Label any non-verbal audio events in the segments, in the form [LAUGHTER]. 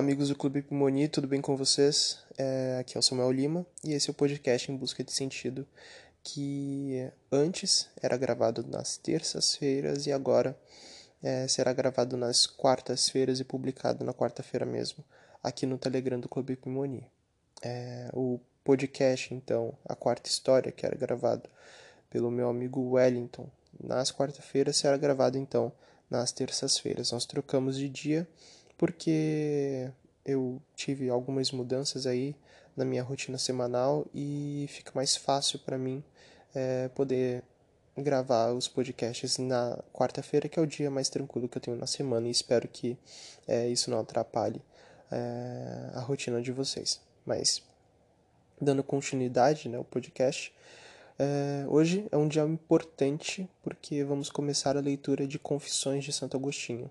Amigos do Clube Pimoni, tudo bem com vocês? É, aqui é o Samuel Lima e esse é o podcast Em Busca de Sentido, que antes era gravado nas terças-feiras e agora é, será gravado nas quartas-feiras e publicado na quarta-feira mesmo, aqui no Telegram do Clube Pimoni. É, o podcast, então, a quarta história, que era gravado pelo meu amigo Wellington nas quarta-feiras, será gravado então nas terças-feiras. Nós trocamos de dia porque eu tive algumas mudanças aí na minha rotina semanal e fica mais fácil para mim é, poder gravar os podcasts na quarta-feira, que é o dia mais tranquilo que eu tenho na semana, e espero que é, isso não atrapalhe é, a rotina de vocês. Mas, dando continuidade né, ao podcast, é, hoje é um dia importante porque vamos começar a leitura de Confissões de Santo Agostinho.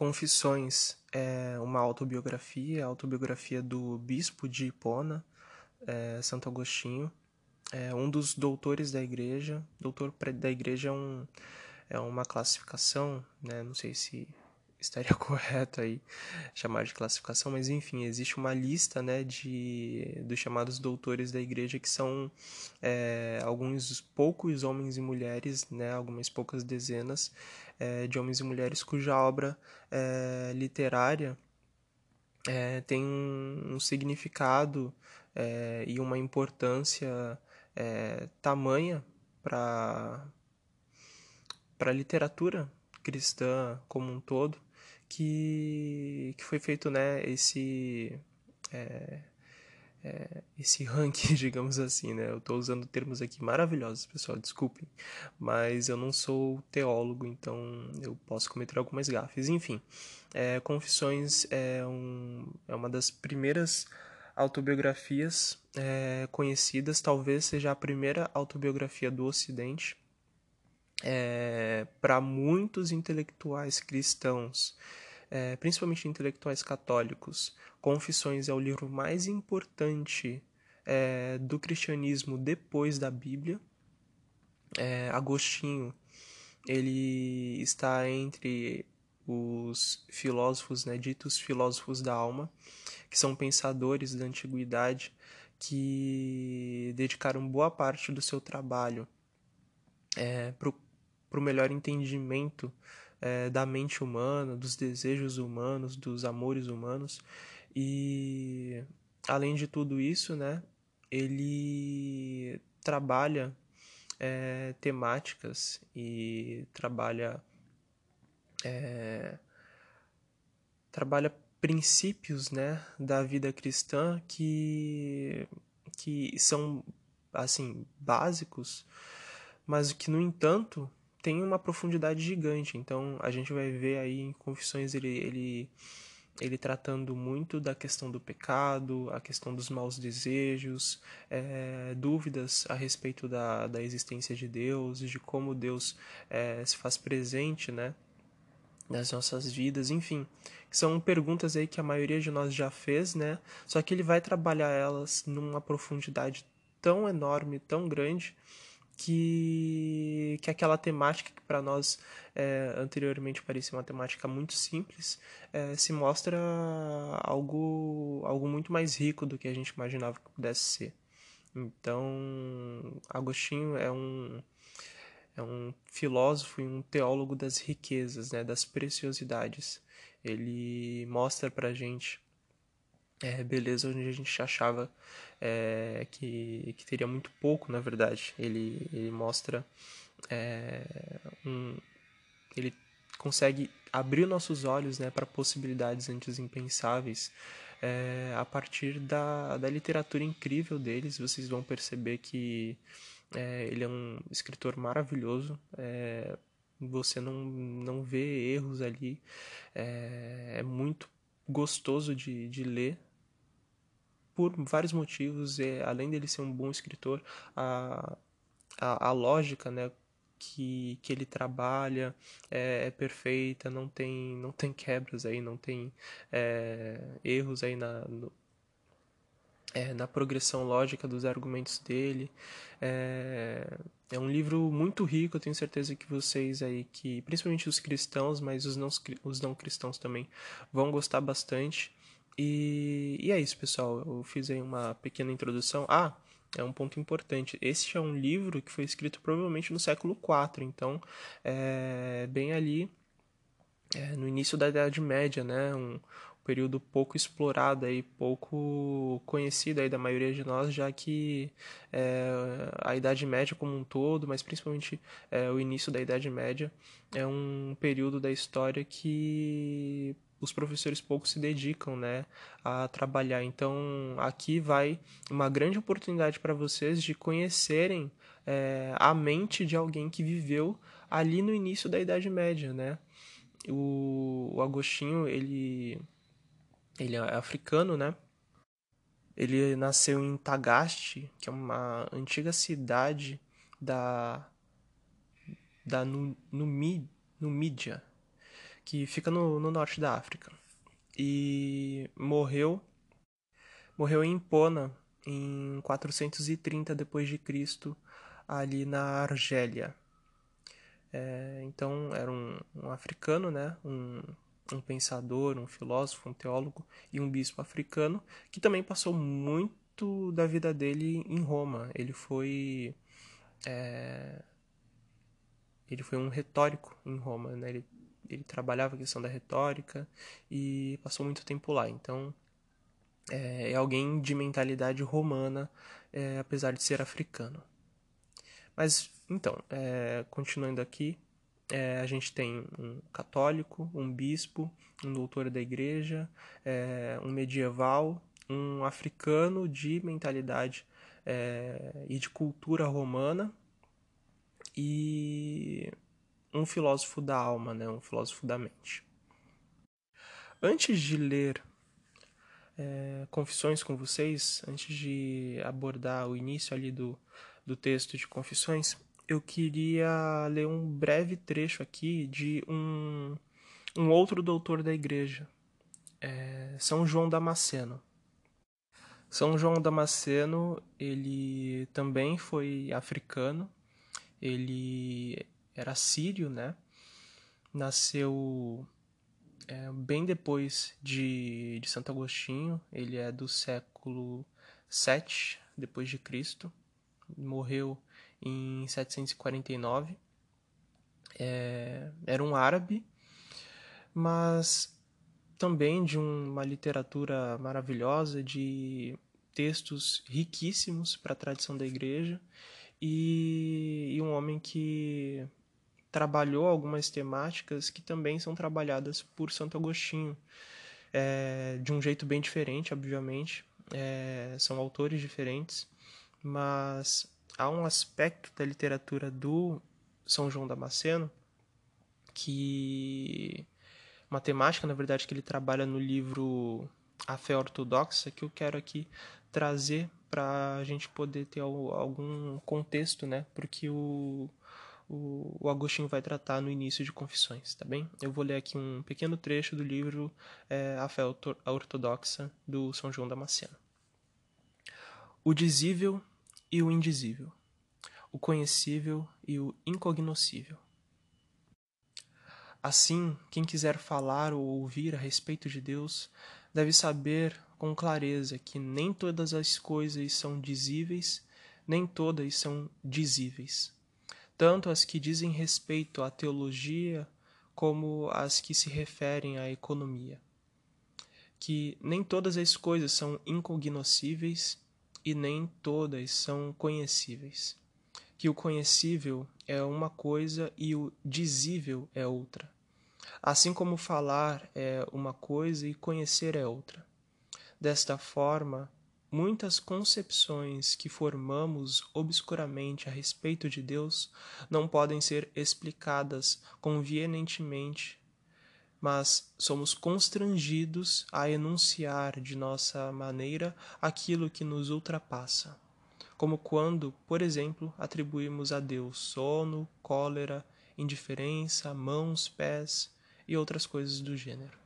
Confissões é uma autobiografia, a autobiografia do bispo de Hipona, é, Santo Agostinho, é um dos doutores da igreja. Doutor da igreja é, um, é uma classificação, né? não sei se estaria [LAUGHS] correto aí chamar de classificação, mas enfim, existe uma lista né, de, dos chamados doutores da igreja que são é, alguns poucos homens e mulheres, né, algumas poucas dezenas é, de homens e mulheres cuja obra é, literária é, tem um, um significado é, e uma importância é, tamanha para a literatura cristã como um todo que, que foi feito né esse é, é, esse ranking, [LAUGHS] digamos assim, né? Eu estou usando termos aqui maravilhosos, pessoal, desculpem, mas eu não sou teólogo, então eu posso cometer algumas gafes. Enfim, é, Confissões é, um, é uma das primeiras autobiografias é, conhecidas, talvez seja a primeira autobiografia do Ocidente. É, para muitos intelectuais cristãos, é, principalmente intelectuais católicos, Confissões é o livro mais importante é, do cristianismo depois da Bíblia. É, Agostinho ele está entre os filósofos, né, ditos filósofos da alma, que são pensadores da antiguidade que dedicaram boa parte do seu trabalho é, para o melhor entendimento é, da mente humana, dos desejos humanos, dos amores humanos. E além de tudo isso, né, ele trabalha é, temáticas e trabalha é, trabalha princípios né, da vida cristã que, que são assim básicos, mas que no entanto tem uma profundidade gigante. Então a gente vai ver aí em Confissões ele, ele ele tratando muito da questão do pecado, a questão dos maus desejos, é, dúvidas a respeito da, da existência de Deus, de como Deus é, se faz presente, né, nas nossas vidas, enfim, são perguntas aí que a maioria de nós já fez, né, só que ele vai trabalhar elas numa profundidade tão enorme, tão grande, que, que aquela temática que para nós é, anteriormente parecia uma temática muito simples é, se mostra algo, algo muito mais rico do que a gente imaginava que pudesse ser. Então, Agostinho é um, é um filósofo e um teólogo das riquezas, né, das preciosidades. Ele mostra para gente é, beleza onde a gente achava é, que, que teria muito pouco, na verdade. Ele, ele mostra é, um, ele consegue abrir nossos olhos né, para possibilidades antes impensáveis. É, a partir da, da literatura incrível deles, vocês vão perceber que é, ele é um escritor maravilhoso. É, você não, não vê erros ali. É, é muito gostoso de, de ler por vários motivos, e, além dele ser um bom escritor, a, a, a lógica né, que, que ele trabalha é, é, perfeita, não tem, não tem quebras aí, não tem é, erros aí na, no, é, na progressão lógica dos argumentos dele. É, É um livro muito rico, eu tenho certeza que vocês aí, que principalmente os cristãos, mas os não, os não cristãos também, vão gostar bastante. E, e é isso, pessoal. Eu fiz aí uma pequena introdução. Ah, é um ponto importante. Esse é um livro que foi escrito provavelmente no século IV, então é bem ali é, no início da Idade Média, né? Um, período pouco explorado aí, pouco conhecido aí da maioria de nós, já que é, a Idade Média como um todo, mas principalmente é, o início da Idade Média, é um período da história que os professores pouco se dedicam né, a trabalhar. Então, aqui vai uma grande oportunidade para vocês de conhecerem é, a mente de alguém que viveu ali no início da Idade Média, né? O, o Agostinho, ele ele é africano, né? Ele nasceu em Tagaste, que é uma antiga cidade da da Numídia, que fica no, no norte da África. E morreu morreu em Pona em 430 depois de Cristo, ali na Argélia. É, então era um, um africano, né? Um um pensador, um filósofo, um teólogo e um bispo africano, que também passou muito da vida dele em Roma. Ele foi é, ele foi um retórico em Roma, né? Ele, ele trabalhava a questão da retórica e passou muito tempo lá. Então é, é alguém de mentalidade romana, é, apesar de ser africano. Mas então, é, continuando aqui, é, a gente tem um católico, um bispo, um doutor da igreja, é, um medieval, um africano de mentalidade é, e de cultura romana e um filósofo da alma, né, um filósofo da mente. Antes de ler é, Confissões com vocês, antes de abordar o início ali do, do texto de Confissões, eu queria ler um breve trecho aqui de um, um outro doutor da igreja, é São João Damasceno. São João Damasceno, ele também foi africano, ele era sírio, né? Nasceu é, bem depois de, de Santo Agostinho, ele é do século 7 depois de Cristo, morreu em 749. É, era um árabe, mas também de uma literatura maravilhosa, de textos riquíssimos para a tradição da igreja, e, e um homem que trabalhou algumas temáticas que também são trabalhadas por Santo Agostinho, é, de um jeito bem diferente, obviamente. É, são autores diferentes, mas há um aspecto da literatura do São João Damasceno que uma temática, na verdade, que ele trabalha no livro A Fé Ortodoxa, que eu quero aqui trazer para a gente poder ter algum contexto, né? Porque o, o, o, Agostinho vai tratar no início de Confissões, tá bem? Eu vou ler aqui um pequeno trecho do livro é, A Fé Ortodoxa, do São João Damasceno. O dizível e o indizível, o conhecível e o incognoscível. Assim, quem quiser falar ou ouvir a respeito de Deus deve saber com clareza que nem todas as coisas são dizíveis, nem todas são dizíveis, tanto as que dizem respeito à teologia como as que se referem à economia. Que nem todas as coisas são incognoscíveis e nem todas são conhecíveis. Que o conhecível é uma coisa e o dizível é outra. Assim como falar é uma coisa e conhecer é outra. Desta forma, muitas concepções que formamos obscuramente a respeito de Deus não podem ser explicadas convenientemente mas somos constrangidos a enunciar de nossa maneira aquilo que nos ultrapassa, como quando, por exemplo, atribuímos a Deus sono, cólera, indiferença, mãos, pés e outras coisas do gênero.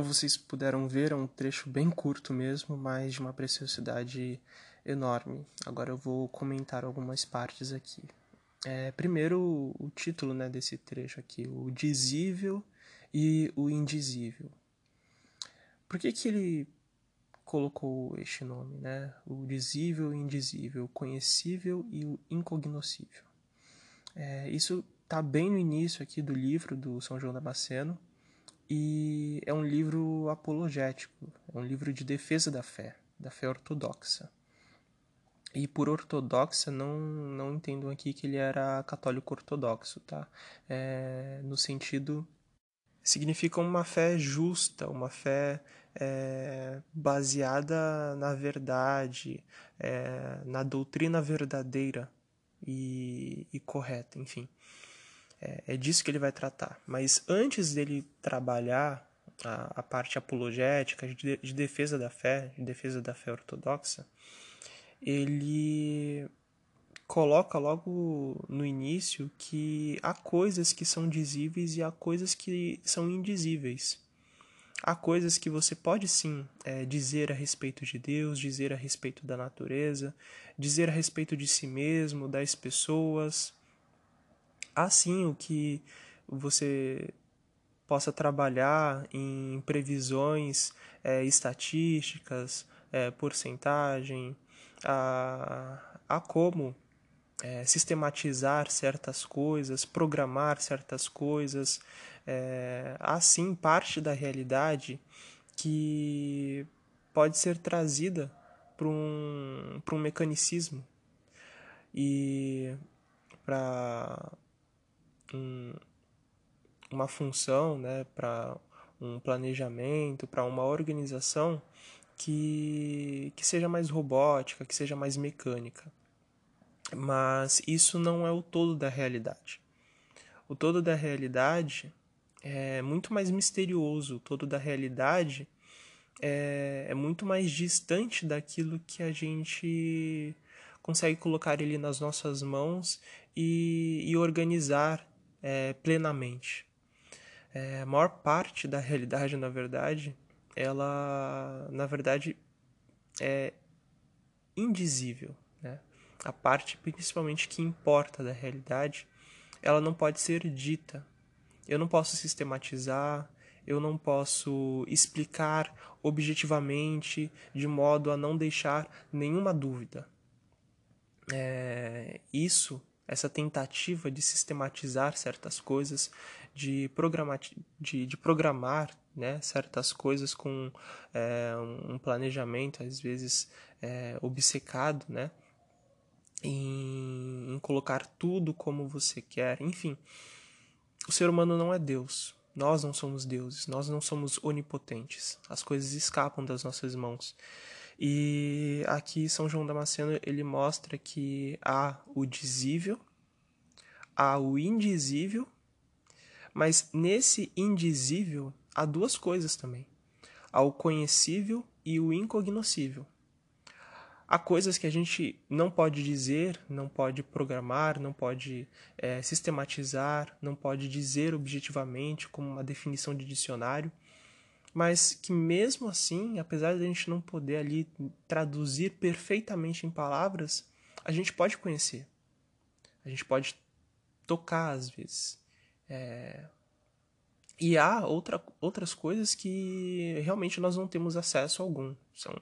Como vocês puderam ver, é um trecho bem curto mesmo, mas de uma preciosidade enorme. Agora eu vou comentar algumas partes aqui. É, primeiro, o título né, desse trecho aqui, o dizível e o indizível. Por que, que ele colocou este nome, né? O dizível e indizível, o conhecível e o incognoscível. É, isso está bem no início aqui do livro do São João Damasceno e é um livro apologético, é um livro de defesa da fé, da fé ortodoxa. E por ortodoxa não, não entendo aqui que ele era católico ortodoxo, tá? É, no sentido significa uma fé justa, uma fé é, baseada na verdade, é, na doutrina verdadeira e, e correta, enfim. É, é, disso que ele vai tratar. Mas antes dele trabalhar a, a parte apologética, de, de defesa da fé, de defesa da fé ortodoxa, ele coloca logo no início que há coisas que são dizíveis e há coisas que são indizíveis. Há coisas que você pode sim é, dizer a respeito de Deus, dizer a respeito da natureza, dizer a respeito de si mesmo, das pessoas. Há sim o que você possa trabalhar em previsões é, estatísticas, é, porcentagem, a, a como é, sistematizar certas coisas, programar certas coisas, é, há sim parte da realidade que pode ser trazida para um, um mecanicismo. E para um, uma função, né, para um planejamento, para uma organização que, que seja mais robótica, que seja mais mecânica. Mas isso não é o todo da realidade. O todo da realidade é muito mais misterioso, o todo da realidade é, é muito mais distante daquilo que a gente consegue colocar ele nas nossas mãos e, e organizar é, plenamente. É, a maior parte da realidade, na verdade, ela, na verdade, é indizível. Né? A parte, principalmente, que importa da realidade, ela não pode ser dita. Eu não posso sistematizar, eu não posso explicar objetivamente, de modo a não deixar nenhuma dúvida. É, isso, essa tentativa de sistematizar certas coisas, de, programar, de, de programar né, certas coisas com é, um planejamento, às vezes é, obcecado, né, em, em colocar tudo como você quer, enfim. O ser humano não é Deus. Nós não somos deuses, nós não somos onipotentes. As coisas escapam das nossas mãos. E aqui São João Damasceno ele mostra que há o dizível, há o indizível, mas nesse indizível há duas coisas também: há o conhecível e o incognoscível. Há coisas que a gente não pode dizer, não pode programar, não pode é, sistematizar, não pode dizer objetivamente como uma definição de dicionário, mas que mesmo assim, apesar de a gente não poder ali traduzir perfeitamente em palavras, a gente pode conhecer, a gente pode tocar às vezes. É, e há outra, outras coisas que realmente nós não temos acesso algum. São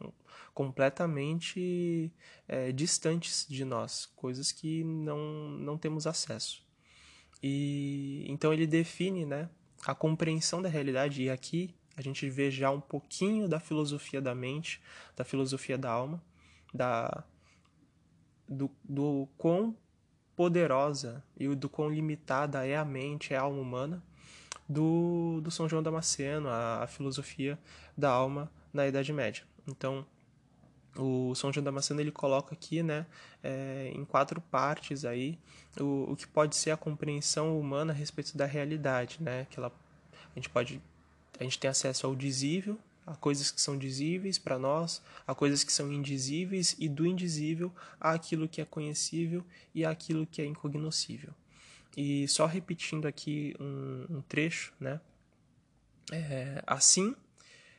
completamente é, distantes de nós, coisas que não, não temos acesso. E então ele define né, a compreensão da realidade, e aqui a gente vê já um pouquinho da filosofia da mente, da filosofia da alma, da, do, do quão poderosa e do quão limitada é a mente, é a alma humana do, do São João Damasceno, a, a filosofia da alma na Idade Média. Então, o São João Damasceno ele coloca aqui, né, é, em quatro partes aí, o, o que pode ser a compreensão humana a respeito da realidade, né, que ela, a gente pode, a gente tem acesso ao dizível, a coisas que são dizíveis para nós, a coisas que são indizíveis e do indizível a aquilo que é conhecível e aquilo que é incognoscível. E só repetindo aqui um, um trecho, né? É, assim,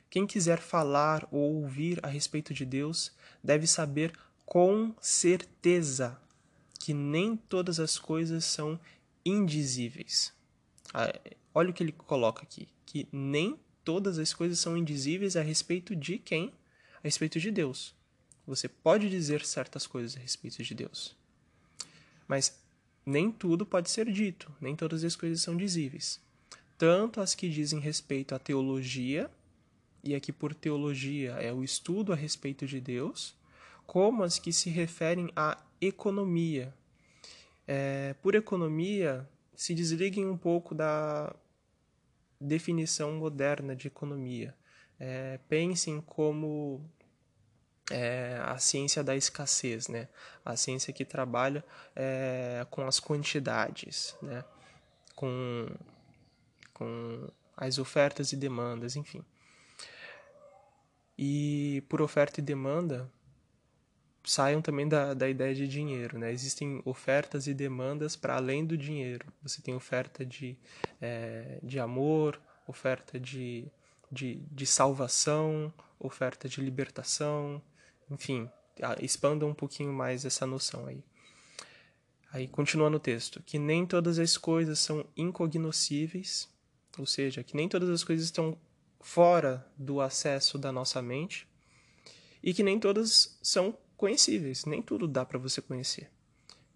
Quem quiser falar ou ouvir a respeito de Deus deve saber com certeza que nem todas as coisas são indizíveis. Olha o que ele coloca aqui: que nem todas as coisas são indizíveis a respeito de quem? A respeito de Deus. Você pode dizer certas coisas a respeito de Deus. Mas nem tudo pode ser dito, nem todas as coisas são dizíveis. Tanto as que dizem respeito à teologia, e aqui por teologia é o estudo a respeito de Deus, como as que se referem à economia. É, por economia, se desliguem um pouco da definição moderna de economia. É, pensem como é, a ciência da escassez, né? A ciência que trabalha é, com as quantidades, né? Com, com as ofertas e demandas, enfim. E por oferta e demanda, saiam também da, da ideia de dinheiro, né? Existem ofertas e demandas para além do dinheiro. Você tem oferta de, é, de amor, oferta de, de, de salvação, oferta de libertação, enfim, expanda um pouquinho mais essa noção aí. Aí continua no texto, que nem todas as coisas são incognoscíveis, ou seja, que nem todas as coisas estão fora do acesso da nossa mente, e que nem todas são conhecíveis, nem tudo dá para você conhecer.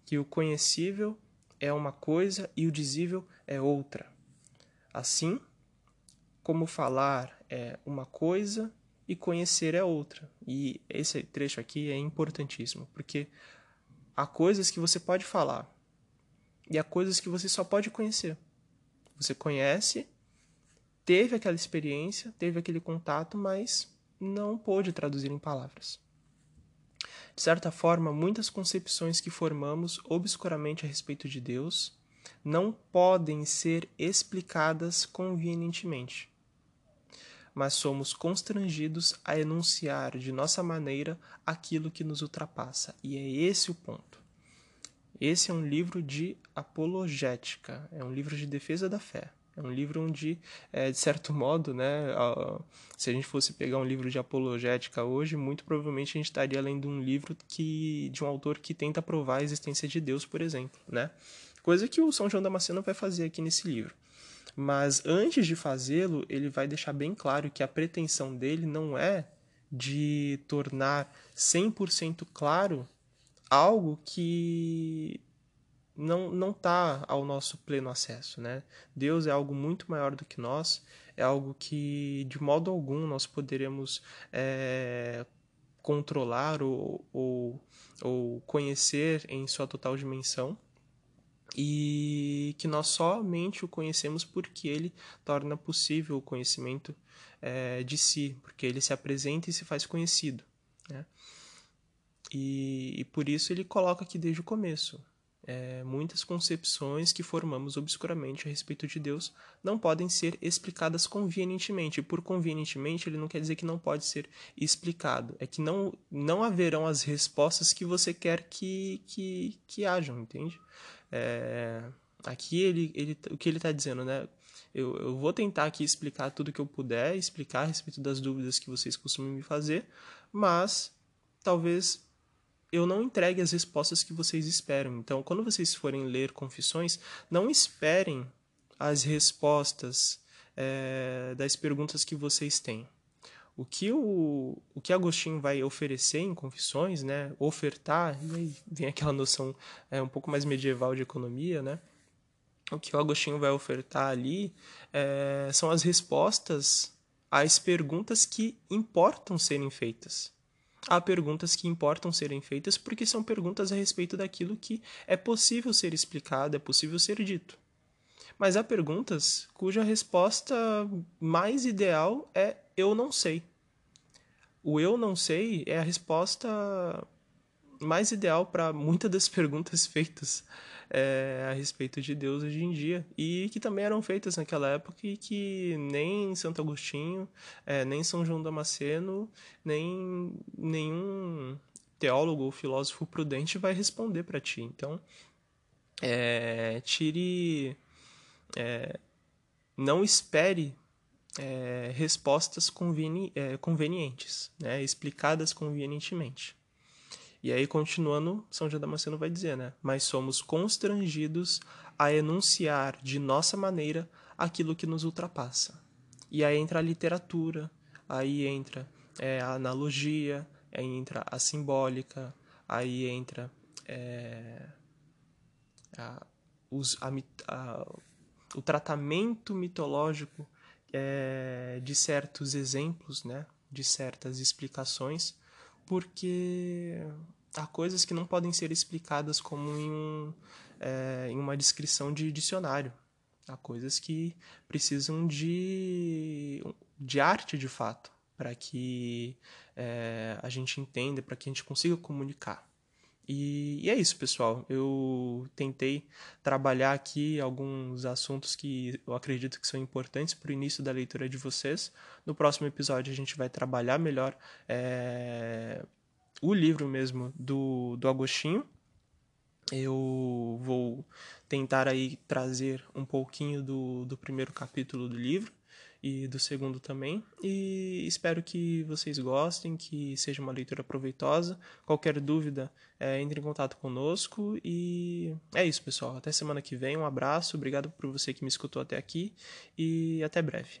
Que o conhecível é uma coisa e o dizível é outra. Assim como falar é uma coisa e conhecer é outra. E esse trecho aqui é importantíssimo, porque há coisas que você pode falar e há coisas que você só pode conhecer. Você conhece, teve aquela experiência, teve aquele contato, mas não pôde traduzir em palavras. De certa forma, muitas concepções que formamos obscuramente a respeito de Deus não podem ser explicadas convenientemente mas somos constrangidos a enunciar de nossa maneira aquilo que nos ultrapassa. E é esse o ponto. Esse é um livro de apologética, é um livro de defesa da fé. É um livro onde, é, de certo modo, né, se a gente fosse pegar um livro de apologética hoje, muito provavelmente a gente estaria lendo um livro que, de um autor que tenta provar a existência de Deus, por exemplo, né? Coisa que o São João Damasceno vai fazer aqui nesse livro. Mas antes de fazê-lo, ele vai deixar bem claro que a pretensão dele não é de tornar 100% claro algo que não não está ao nosso pleno acesso, né? Deus é algo muito maior do que nós, é algo que de modo algum nós poderemos é, controlar ou, ou, ou conhecer em sua total dimensão e que nós somente o conhecemos porque ele torna possível o conhecimento é, de si, porque ele se apresenta e se faz conhecido. Né? E, e, por isso ele coloca aqui desde o começo. É, muitas concepções que formamos obscuramente a respeito de Deus não podem ser explicadas convenientemente. Por convenientemente, ele não quer dizer que não pode ser explicado. É que não, não haverão as respostas que você quer que, que, que hajam, entende? É, aqui ele, ele, o que ele está dizendo, né? Eu, eu vou tentar aqui explicar tudo que eu puder, explicar a respeito das dúvidas que vocês costumam me fazer, mas talvez eu não entregue as respostas que vocês esperam. Então, quando vocês forem ler confissões, não esperem as respostas é, das perguntas que vocês têm. O que, o, o que Agostinho vai oferecer em Confissões, né, ofertar, e aí vem aquela noção é, um pouco mais medieval de economia, né, o que o Agostinho vai ofertar ali é, são as respostas às perguntas que importam serem feitas. Há perguntas que importam serem feitas porque são perguntas a respeito daquilo que é possível ser explicado, é possível ser dito. Mas há perguntas cuja resposta mais ideal é eu não sei. O eu não sei é a resposta mais ideal para muitas das [LAUGHS] perguntas feitas é, a respeito de Deus hoje em dia e que também eram feitas naquela época e que nem Santo Agostinho, é, nem São João Damasceno, nem nenhum teólogo ou filósofo prudente vai responder para ti. Então, é, tire, é, não espere é, respostas conveni é, convenientes, né, explicadas convenientemente. E aí, continuando, São João Damasceno vai dizer, né? Mas somos constrangidos a enunciar de nossa maneira aquilo que nos ultrapassa. E aí entra a literatura, aí entra é, a analogia, aí entra a simbólica, aí entra é, a, os, a, a, o tratamento mitológico é, de certos exemplos, né, de certas explicações, porque há coisas que não podem ser explicadas como em, um, é, em uma descrição de dicionário. Há coisas que precisam de, de arte de fato, para que é, a gente entenda, para que a gente consiga comunicar. E, e, é isso, pessoal. Eu tentei trabalhar aqui alguns assuntos que eu acredito que são importantes para o início da leitura de vocês. No próximo episódio a gente vai trabalhar melhor é, o livro mesmo do, do Agostinho. Eu vou tentar aí trazer um pouquinho do, do primeiro capítulo do livro e do segundo também. E espero que vocês gostem, que seja uma leitura proveitosa. Qualquer dúvida, é, entre em contato conosco. E é isso, pessoal. Até semana que vem. Um abraço. Obrigado por você que me escutou até aqui. E até breve.